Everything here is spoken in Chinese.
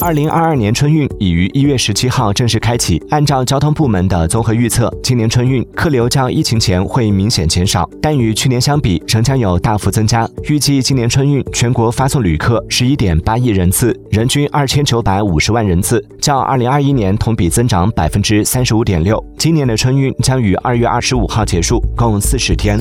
二零二二年春运已于一月十七号正式开启。按照交通部门的综合预测今年春运客流较疫情前会明显减少但与去年相比仍将有大幅增加。预计今年春运全国发送旅客十一点八亿人次人均二千九百五十万人次较二零二一年同比增长百分之三十五点六。今年的春运将于二月二十五号结束共四十天。